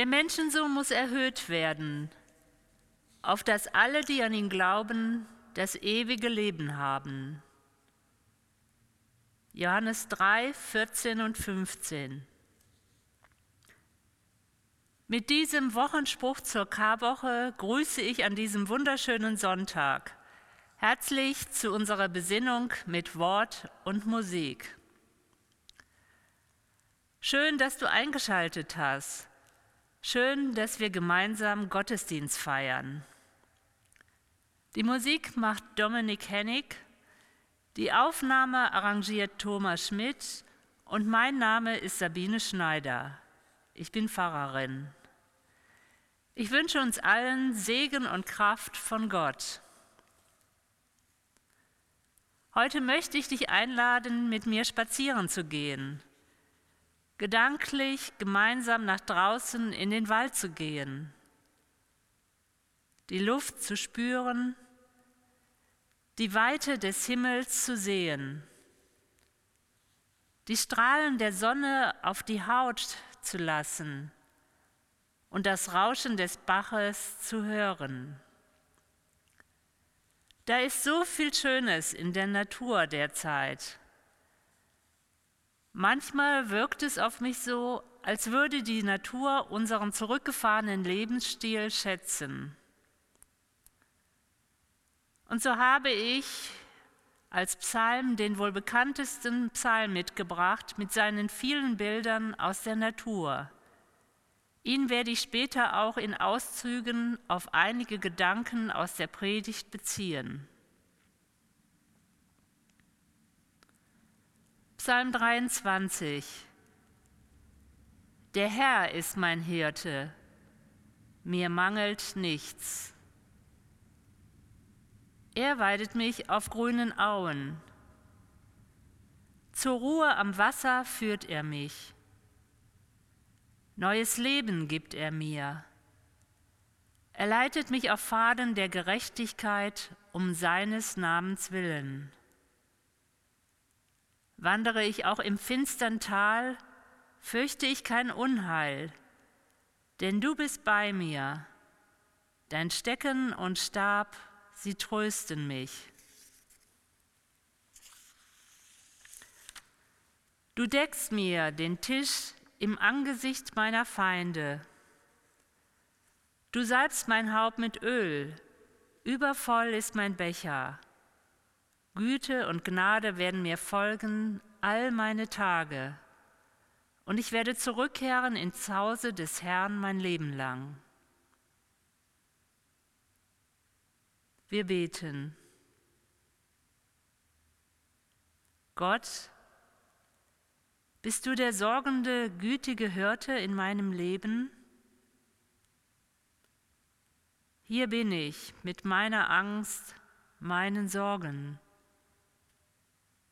Der Menschensohn muss erhöht werden, auf dass alle, die an ihn glauben, das ewige Leben haben. Johannes 3, 14 und 15. Mit diesem Wochenspruch zur Karwoche grüße ich an diesem wunderschönen Sonntag herzlich zu unserer Besinnung mit Wort und Musik. Schön, dass du eingeschaltet hast. Schön, dass wir gemeinsam Gottesdienst feiern. Die Musik macht Dominik Hennig, die Aufnahme arrangiert Thomas Schmidt und mein Name ist Sabine Schneider. Ich bin Pfarrerin. Ich wünsche uns allen Segen und Kraft von Gott. Heute möchte ich dich einladen, mit mir spazieren zu gehen, gedanklich gemeinsam nach draußen in den Wald zu gehen, die Luft zu spüren, die Weite des Himmels zu sehen, die Strahlen der Sonne auf die Haut zu lassen und das Rauschen des Baches zu hören. Da ist so viel Schönes in der Natur derzeit. Manchmal wirkt es auf mich so, als würde die Natur unseren zurückgefahrenen Lebensstil schätzen. Und so habe ich als Psalm den wohl bekanntesten Psalm mitgebracht mit seinen vielen Bildern aus der Natur. Ihn werde ich später auch in Auszügen auf einige Gedanken aus der Predigt beziehen. Psalm 23 Der Herr ist mein Hirte, mir mangelt nichts. Er weidet mich auf grünen Auen. Zur Ruhe am Wasser führt er mich. Neues Leben gibt er mir. Er leitet mich auf Pfaden der Gerechtigkeit um seines Namens willen. Wandere ich auch im finstern Tal, fürchte ich kein Unheil, denn du bist bei mir. Dein Stecken und Stab, sie trösten mich. Du deckst mir den Tisch im Angesicht meiner Feinde. Du salbst mein Haupt mit Öl, übervoll ist mein Becher. Güte und Gnade werden mir folgen all meine Tage, und ich werde zurückkehren ins Hause des Herrn mein Leben lang. Wir beten. Gott, bist du der sorgende, gütige Hirte in meinem Leben? Hier bin ich mit meiner Angst, meinen Sorgen,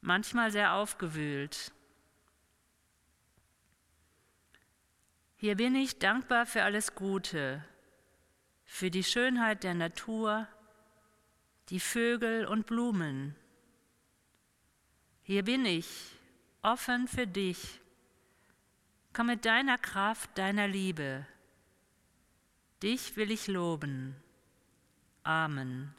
manchmal sehr aufgewühlt. Hier bin ich dankbar für alles Gute, für die Schönheit der Natur, die Vögel und Blumen. Hier bin ich offen für dich. Komm mit deiner Kraft, deiner Liebe. Dich will ich loben. Amen.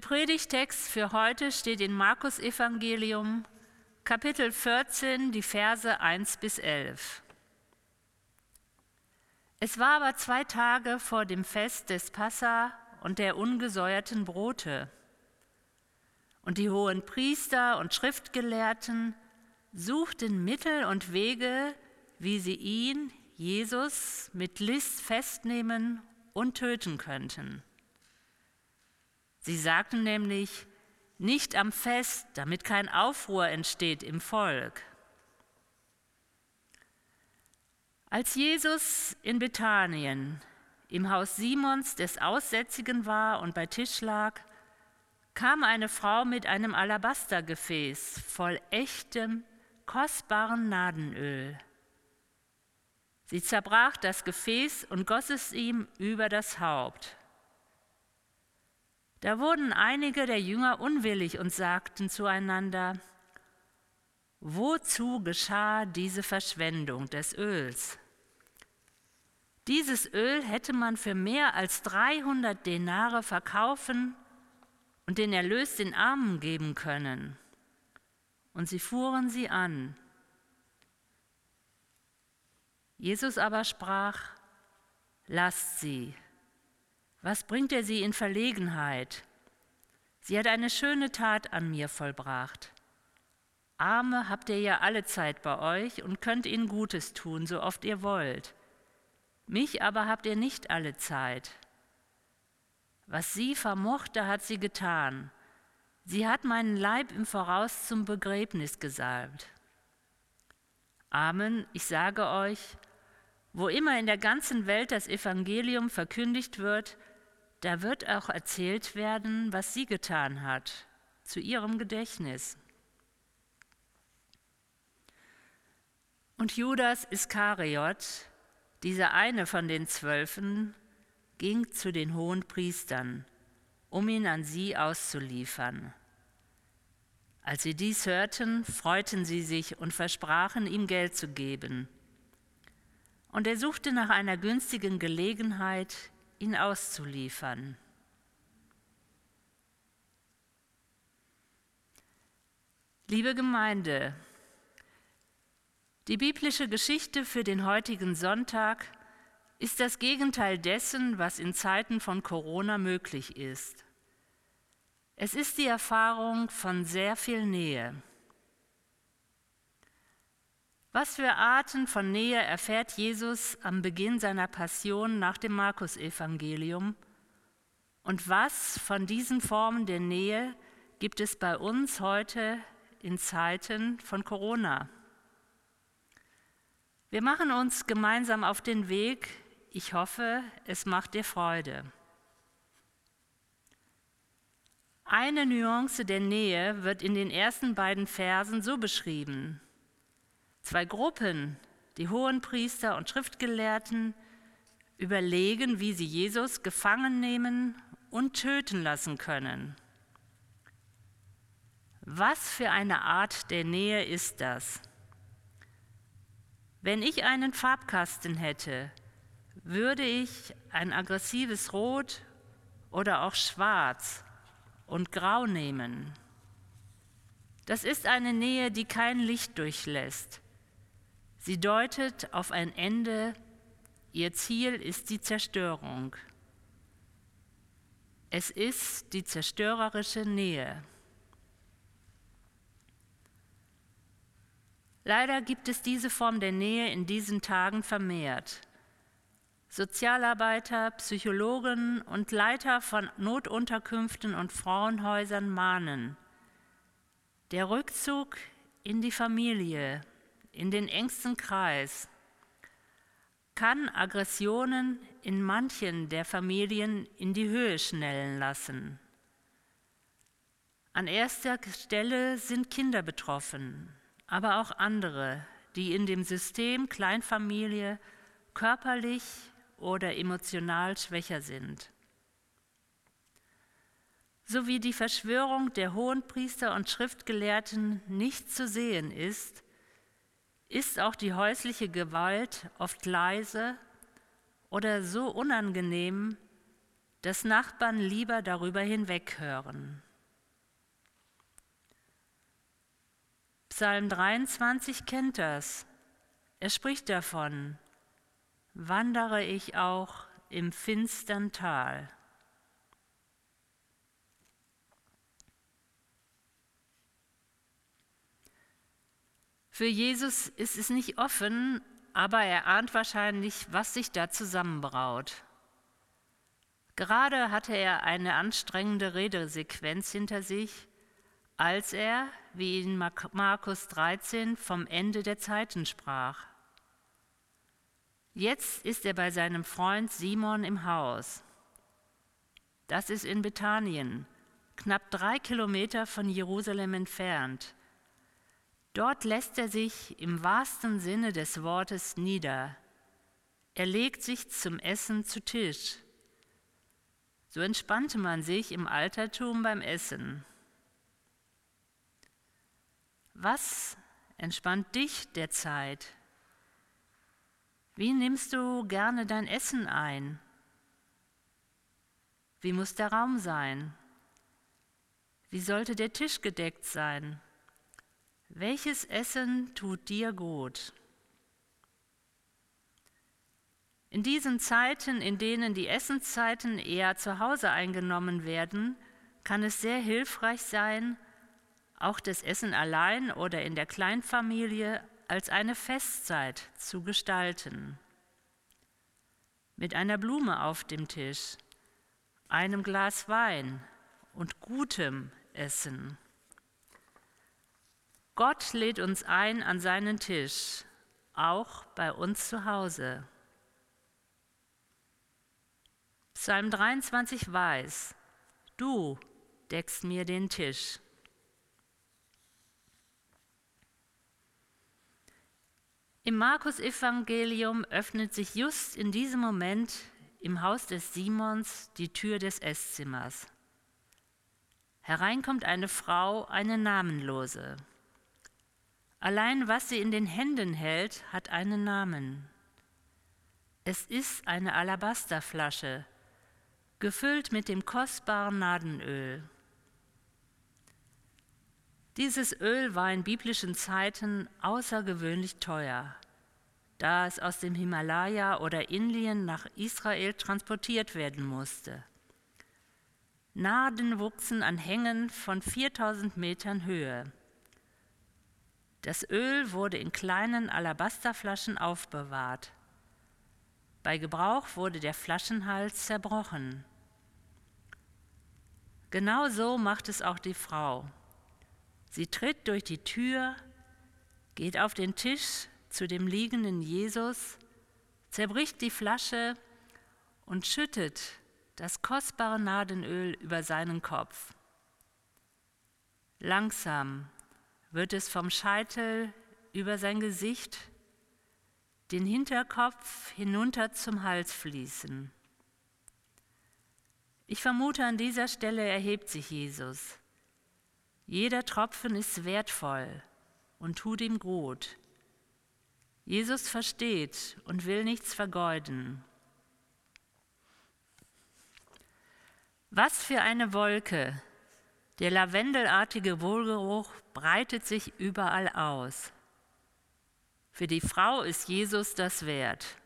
Predigtext für heute steht in Markus Evangelium, Kapitel 14, die Verse 1 bis 11. Es war aber zwei Tage vor dem Fest des Passa und der ungesäuerten Brote. Und die hohen Priester und Schriftgelehrten suchten Mittel und Wege, wie sie ihn, Jesus, mit List festnehmen und töten könnten. Sie sagten nämlich, nicht am Fest, damit kein Aufruhr entsteht im Volk. Als Jesus in Bethanien im Haus Simons des Aussätzigen war und bei Tisch lag, kam eine Frau mit einem Alabastergefäß voll echtem, kostbaren Nadenöl. Sie zerbrach das Gefäß und goss es ihm über das Haupt. Da wurden einige der Jünger unwillig und sagten zueinander, Wozu geschah diese Verschwendung des Öls? Dieses Öl hätte man für mehr als 300 Denare verkaufen und den Erlös den Armen geben können. Und sie fuhren sie an. Jesus aber sprach, lasst sie. Was bringt er sie in Verlegenheit? Sie hat eine schöne Tat an mir vollbracht. Arme habt ihr ja alle Zeit bei euch und könnt ihnen Gutes tun, so oft ihr wollt. Mich aber habt ihr nicht alle Zeit. Was sie vermochte, hat sie getan. Sie hat meinen Leib im Voraus zum Begräbnis gesalbt. Amen, ich sage euch, wo immer in der ganzen Welt das Evangelium verkündigt wird, da wird auch erzählt werden, was sie getan hat, zu ihrem Gedächtnis. Und Judas Iskariot, dieser eine von den Zwölfen, ging zu den hohen Priestern, um ihn an sie auszuliefern. Als sie dies hörten, freuten sie sich und versprachen ihm Geld zu geben. Und er suchte nach einer günstigen Gelegenheit, ihn auszuliefern. Liebe Gemeinde, die biblische Geschichte für den heutigen Sonntag ist das Gegenteil dessen, was in Zeiten von Corona möglich ist. Es ist die Erfahrung von sehr viel Nähe. Was für Arten von Nähe erfährt Jesus am Beginn seiner Passion nach dem Markus-Evangelium? Und was von diesen Formen der Nähe gibt es bei uns heute in Zeiten von Corona? Wir machen uns gemeinsam auf den Weg. Ich hoffe, es macht dir Freude. Eine Nuance der Nähe wird in den ersten beiden Versen so beschrieben. Zwei Gruppen, die Hohenpriester und Schriftgelehrten, überlegen, wie sie Jesus gefangen nehmen und töten lassen können. Was für eine Art der Nähe ist das? Wenn ich einen Farbkasten hätte, würde ich ein aggressives Rot oder auch Schwarz und Grau nehmen. Das ist eine Nähe, die kein Licht durchlässt Sie deutet auf ein Ende, ihr Ziel ist die Zerstörung. Es ist die zerstörerische Nähe. Leider gibt es diese Form der Nähe in diesen Tagen vermehrt. Sozialarbeiter, Psychologen und Leiter von Notunterkünften und Frauenhäusern mahnen. Der Rückzug in die Familie in den engsten Kreis, kann Aggressionen in manchen der Familien in die Höhe schnellen lassen. An erster Stelle sind Kinder betroffen, aber auch andere, die in dem System Kleinfamilie körperlich oder emotional schwächer sind. So wie die Verschwörung der Hohenpriester und Schriftgelehrten nicht zu sehen ist, ist auch die häusliche Gewalt oft leise oder so unangenehm, dass Nachbarn lieber darüber hinweghören. Psalm 23 kennt das. Er spricht davon, wandere ich auch im finstern Tal. Für Jesus ist es nicht offen, aber er ahnt wahrscheinlich, was sich da zusammenbraut. Gerade hatte er eine anstrengende Redesequenz hinter sich, als er, wie in Markus 13, vom Ende der Zeiten sprach. Jetzt ist er bei seinem Freund Simon im Haus. Das ist in Bethanien, knapp drei Kilometer von Jerusalem entfernt. Dort lässt er sich im wahrsten Sinne des Wortes nieder. Er legt sich zum Essen zu Tisch. So entspannte man sich im Altertum beim Essen. Was entspannt dich derzeit? Wie nimmst du gerne dein Essen ein? Wie muss der Raum sein? Wie sollte der Tisch gedeckt sein? Welches Essen tut dir gut? In diesen Zeiten, in denen die Essenszeiten eher zu Hause eingenommen werden, kann es sehr hilfreich sein, auch das Essen allein oder in der Kleinfamilie als eine Festzeit zu gestalten. Mit einer Blume auf dem Tisch, einem Glas Wein und gutem Essen. Gott lädt uns ein an seinen Tisch, auch bei uns zu Hause. Psalm 23 weiß, du deckst mir den Tisch. Im Markus-Evangelium öffnet sich just in diesem Moment im Haus des Simons die Tür des Esszimmers. Herein kommt eine Frau, eine namenlose. Allein was sie in den Händen hält, hat einen Namen. Es ist eine Alabasterflasche, gefüllt mit dem kostbaren Nadenöl. Dieses Öl war in biblischen Zeiten außergewöhnlich teuer, da es aus dem Himalaya oder Indien nach Israel transportiert werden musste. Narden wuchsen an Hängen von 4000 Metern Höhe. Das Öl wurde in kleinen Alabasterflaschen aufbewahrt. Bei Gebrauch wurde der Flaschenhals zerbrochen. Genau so macht es auch die Frau. Sie tritt durch die Tür, geht auf den Tisch zu dem liegenden Jesus, zerbricht die Flasche und schüttet das kostbare Nadenöl über seinen Kopf. Langsam wird es vom Scheitel über sein Gesicht, den Hinterkopf hinunter zum Hals fließen. Ich vermute, an dieser Stelle erhebt sich Jesus. Jeder Tropfen ist wertvoll und tut ihm gut. Jesus versteht und will nichts vergeuden. Was für eine Wolke, der lavendelartige Wohlgeruch breitet sich überall aus. Für die Frau ist Jesus das wert.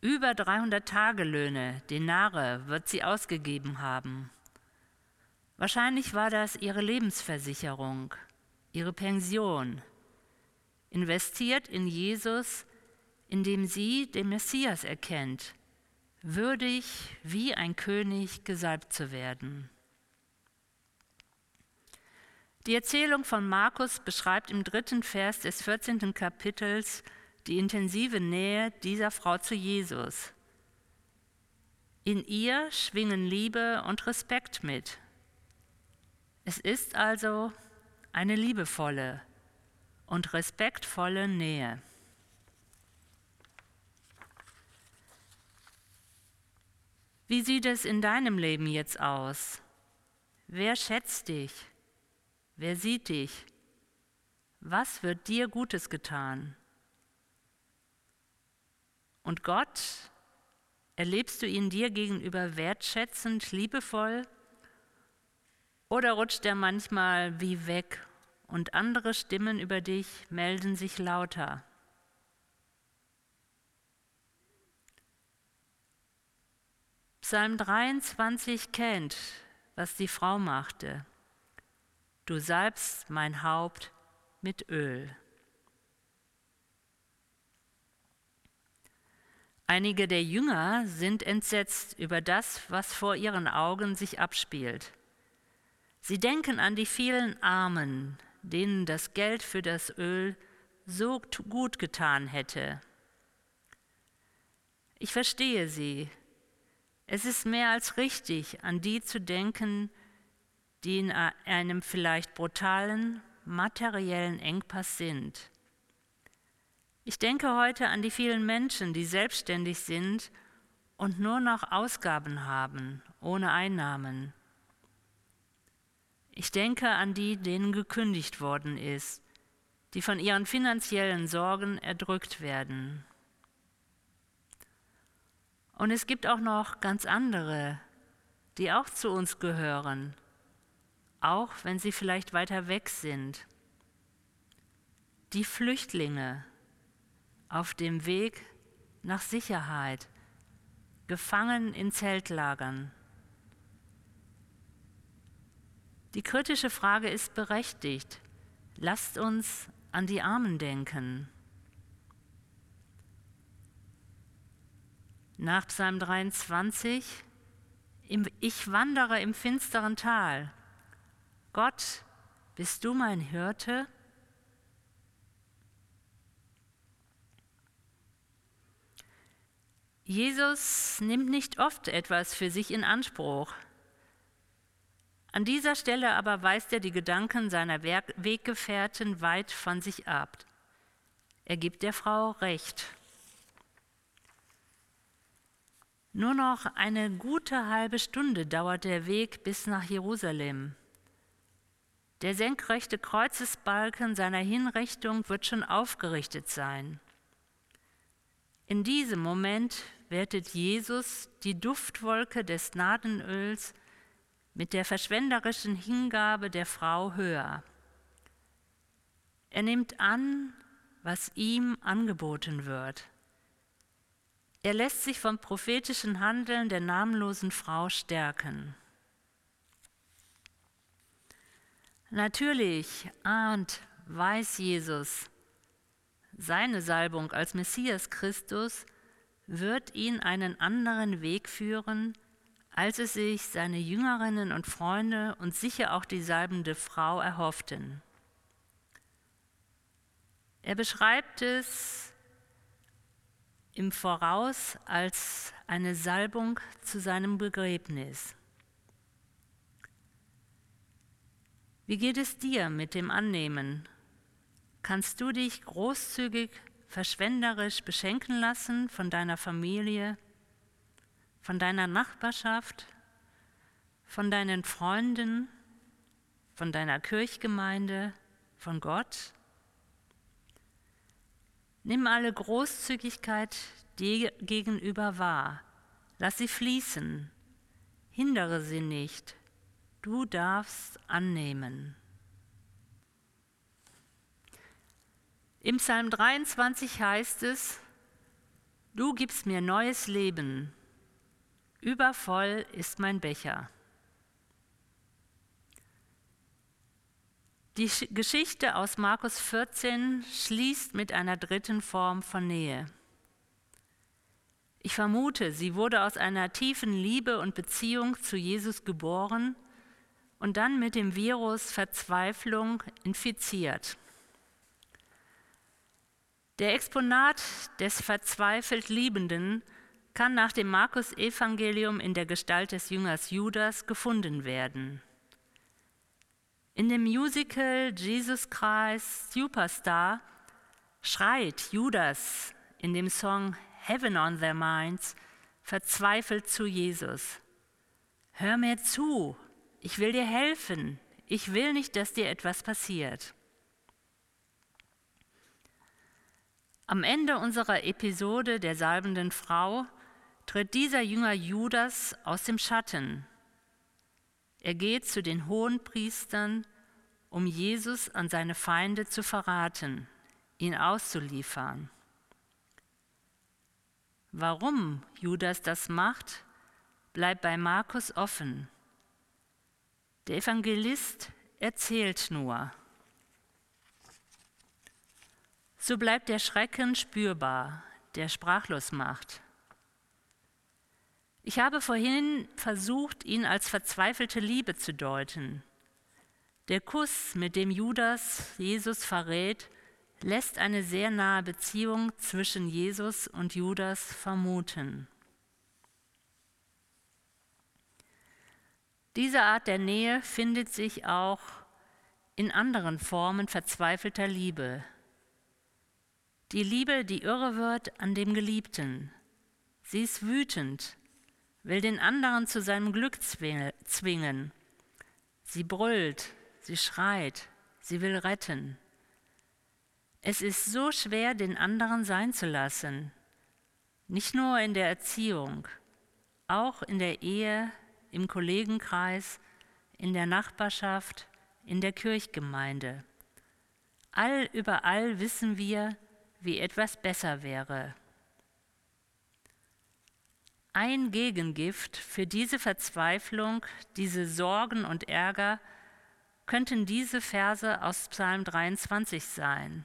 Über 300 Tagelöhne, Denare, wird sie ausgegeben haben. Wahrscheinlich war das ihre Lebensversicherung, ihre Pension, investiert in Jesus, indem sie den Messias erkennt, würdig wie ein König gesalbt zu werden. Die Erzählung von Markus beschreibt im dritten Vers des 14. Kapitels die intensive Nähe dieser Frau zu Jesus. In ihr schwingen Liebe und Respekt mit. Es ist also eine liebevolle und respektvolle Nähe. Wie sieht es in deinem Leben jetzt aus? Wer schätzt dich? Wer sieht dich? Was wird dir Gutes getan? Und Gott, Erlebst du ihn dir gegenüber wertschätzend, liebevoll? Oder rutscht er manchmal wie weg und andere Stimmen über dich melden sich lauter? Psalm 23 kennt, was die Frau machte. Du salbst mein Haupt mit Öl. Einige der Jünger sind entsetzt über das, was vor ihren Augen sich abspielt. Sie denken an die vielen Armen, denen das Geld für das Öl so gut getan hätte. Ich verstehe sie, es ist mehr als richtig, an die zu denken, die in einem vielleicht brutalen, materiellen Engpass sind. Ich denke heute an die vielen Menschen, die selbstständig sind und nur noch Ausgaben haben, ohne Einnahmen. Ich denke an die, denen gekündigt worden ist, die von ihren finanziellen Sorgen erdrückt werden. Und es gibt auch noch ganz andere, die auch zu uns gehören, auch wenn sie vielleicht weiter weg sind. Die Flüchtlinge auf dem Weg nach Sicherheit, gefangen in Zeltlagern. Die kritische Frage ist berechtigt. Lasst uns an die Armen denken. Nach Psalm 23, ich wandere im finsteren Tal. Gott, bist du mein Hirte? Jesus nimmt nicht oft etwas für sich in Anspruch. An dieser Stelle aber weist er die Gedanken seiner Weggefährten weit von sich ab. Er gibt der Frau Recht. Nur noch eine gute halbe Stunde dauert der Weg bis nach Jerusalem. Der senkrechte Kreuzesbalken seiner Hinrichtung wird schon aufgerichtet sein. In diesem Moment wertet Jesus die Duftwolke des Nadenöls mit der verschwenderischen Hingabe der Frau höher. Er nimmt an, was ihm angeboten wird. Er lässt sich vom prophetischen Handeln der namenlosen Frau stärken. Natürlich ahnt, weiß Jesus, seine Salbung als Messias Christus wird ihn einen anderen Weg führen, als es sich seine Jüngerinnen und Freunde und sicher auch die salbende Frau erhofften. Er beschreibt es im Voraus als eine Salbung zu seinem Begräbnis. Wie geht es dir mit dem Annehmen? Kannst du dich großzügig, verschwenderisch beschenken lassen von deiner Familie, von deiner Nachbarschaft, von deinen Freunden, von deiner Kirchgemeinde, von Gott? Nimm alle Großzügigkeit dir gegenüber wahr. Lass sie fließen. Hindere sie nicht. Du darfst annehmen. Im Psalm 23 heißt es, Du gibst mir neues Leben, übervoll ist mein Becher. Die Geschichte aus Markus 14 schließt mit einer dritten Form von Nähe. Ich vermute, sie wurde aus einer tiefen Liebe und Beziehung zu Jesus geboren und dann mit dem Virus Verzweiflung infiziert. Der Exponat des verzweifelt Liebenden kann nach dem Markus-Evangelium in der Gestalt des Jüngers Judas gefunden werden. In dem Musical Jesus Christ Superstar schreit Judas in dem Song Heaven on Their Minds verzweifelt zu Jesus. Hör mir zu, ich will dir helfen, ich will nicht, dass dir etwas passiert. Am Ende unserer Episode der salbenden Frau tritt dieser Jünger Judas aus dem Schatten. Er geht zu den hohen Priestern, um Jesus an seine Feinde zu verraten, ihn auszuliefern. Warum Judas das macht, bleibt bei Markus offen. Der Evangelist erzählt nur. So bleibt der Schrecken spürbar, der sprachlos macht. Ich habe vorhin versucht, ihn als verzweifelte Liebe zu deuten. Der Kuss, mit dem Judas Jesus verrät, lässt eine sehr nahe Beziehung zwischen Jesus und Judas vermuten. Diese Art der Nähe findet sich auch in anderen Formen verzweifelter Liebe. Die Liebe, die irre wird an dem Geliebten. Sie ist wütend, will den anderen zu seinem Glück zwingen. Sie brüllt, sie schreit, sie will retten. Es ist so schwer, den anderen sein zu lassen, nicht nur in der Erziehung, auch in der Ehe, im Kollegenkreis, in der Nachbarschaft, in der Kirchgemeinde. All überall wissen wir, wie etwas besser wäre. Ein Gegengift für diese Verzweiflung, diese Sorgen und Ärger könnten diese Verse aus Psalm 23 sein.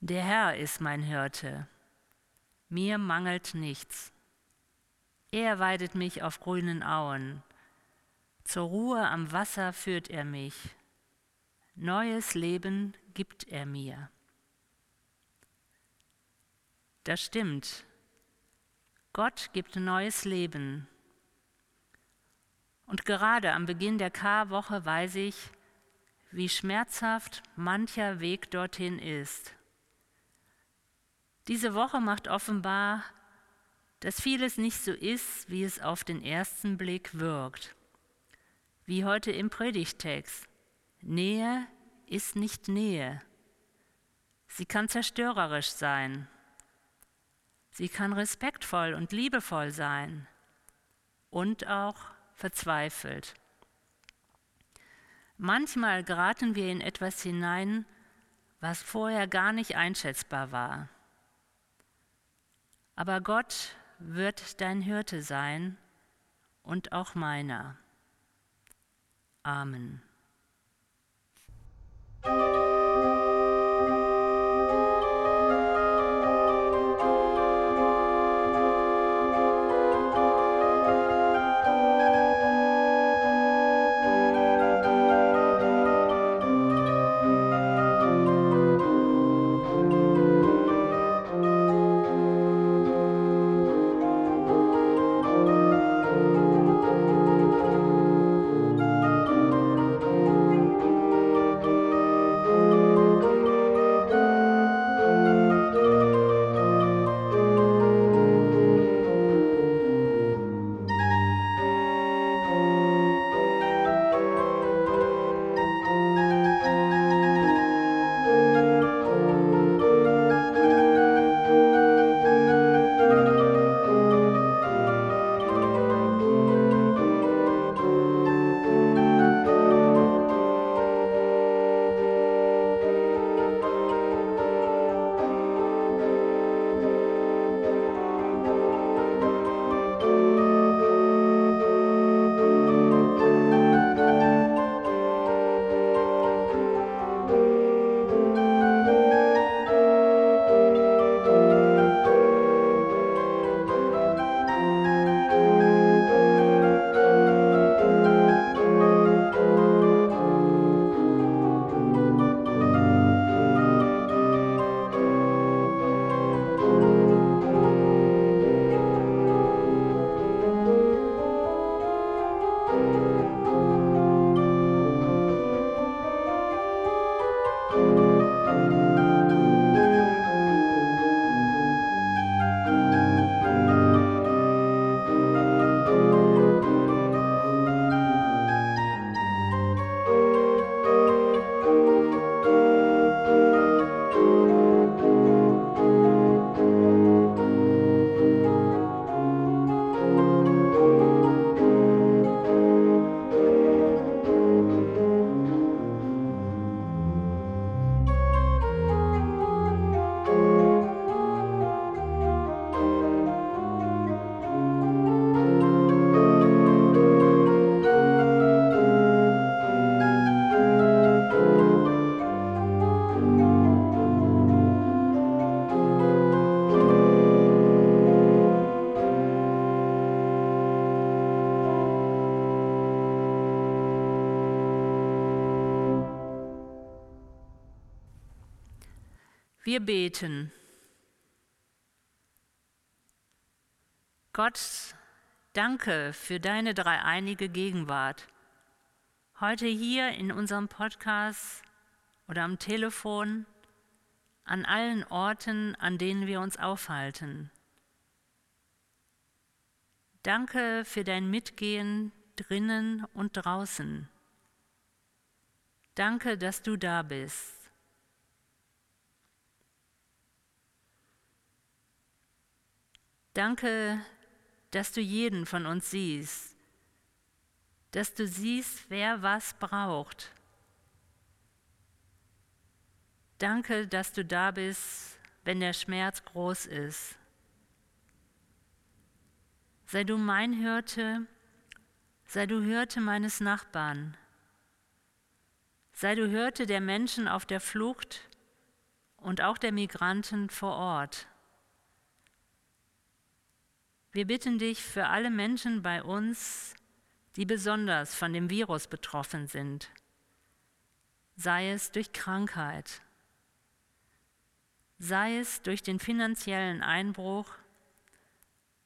Der Herr ist mein Hirte, mir mangelt nichts. Er weidet mich auf grünen Auen, zur Ruhe am Wasser führt er mich, neues Leben gibt er mir. Das stimmt, Gott gibt neues Leben. Und gerade am Beginn der Karwoche weiß ich, wie schmerzhaft mancher Weg dorthin ist. Diese Woche macht offenbar, dass vieles nicht so ist, wie es auf den ersten Blick wirkt. Wie heute im Predigtext. Nähe ist nicht Nähe. Sie kann zerstörerisch sein. Sie kann respektvoll und liebevoll sein und auch verzweifelt. Manchmal geraten wir in etwas hinein, was vorher gar nicht einschätzbar war. Aber Gott wird dein Hirte sein und auch meiner. Amen. Wir beten. Gott, danke für deine dreieinige Gegenwart. Heute hier in unserem Podcast oder am Telefon, an allen Orten, an denen wir uns aufhalten. Danke für dein Mitgehen drinnen und draußen. Danke, dass du da bist. Danke, dass du jeden von uns siehst, dass du siehst, wer was braucht. Danke, dass du da bist, wenn der Schmerz groß ist. Sei du mein Hirte, sei du Hirte meines Nachbarn, sei du Hirte der Menschen auf der Flucht und auch der Migranten vor Ort. Wir bitten dich für alle Menschen bei uns, die besonders von dem Virus betroffen sind, sei es durch Krankheit, sei es durch den finanziellen Einbruch,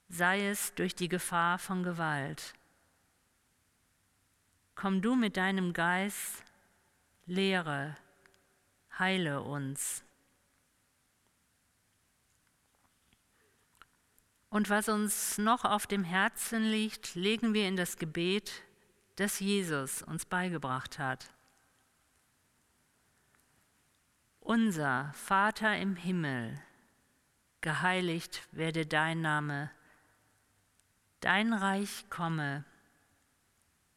sei es durch die Gefahr von Gewalt. Komm du mit deinem Geist, lehre, heile uns. Und was uns noch auf dem Herzen liegt, legen wir in das Gebet, das Jesus uns beigebracht hat. Unser Vater im Himmel, geheiligt werde dein Name, dein Reich komme,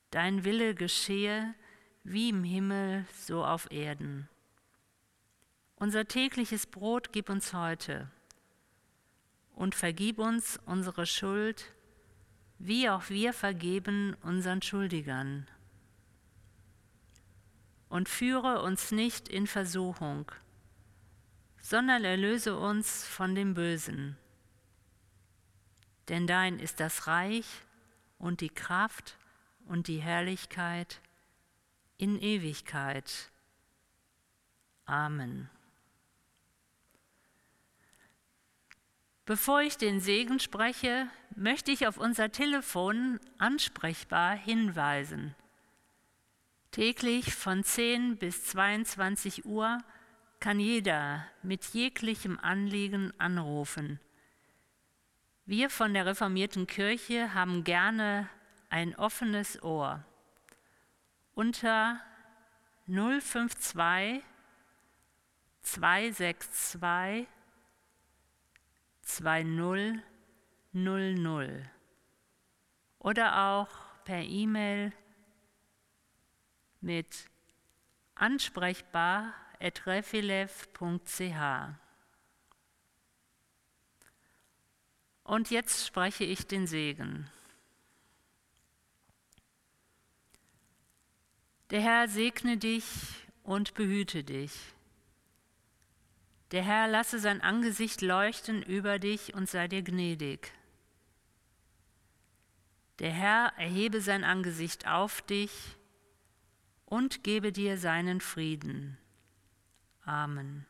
dein Wille geschehe wie im Himmel so auf Erden. Unser tägliches Brot gib uns heute und vergib uns unsere Schuld, wie auch wir vergeben unseren Schuldigern. Und führe uns nicht in Versuchung, sondern erlöse uns von dem Bösen. Denn dein ist das Reich und die Kraft und die Herrlichkeit in Ewigkeit. Amen. Bevor ich den Segen spreche, möchte ich auf unser Telefon ansprechbar hinweisen. Täglich von 10 bis 22 Uhr kann jeder mit jeglichem Anliegen anrufen. Wir von der reformierten Kirche haben gerne ein offenes Ohr. Unter 052 262 2000 oder auch per E-Mail mit ansprechbar.refilev.ch. Und jetzt spreche ich den Segen. Der Herr segne dich und behüte dich. Der Herr lasse sein Angesicht leuchten über dich und sei dir gnädig. Der Herr erhebe sein Angesicht auf dich und gebe dir seinen Frieden. Amen.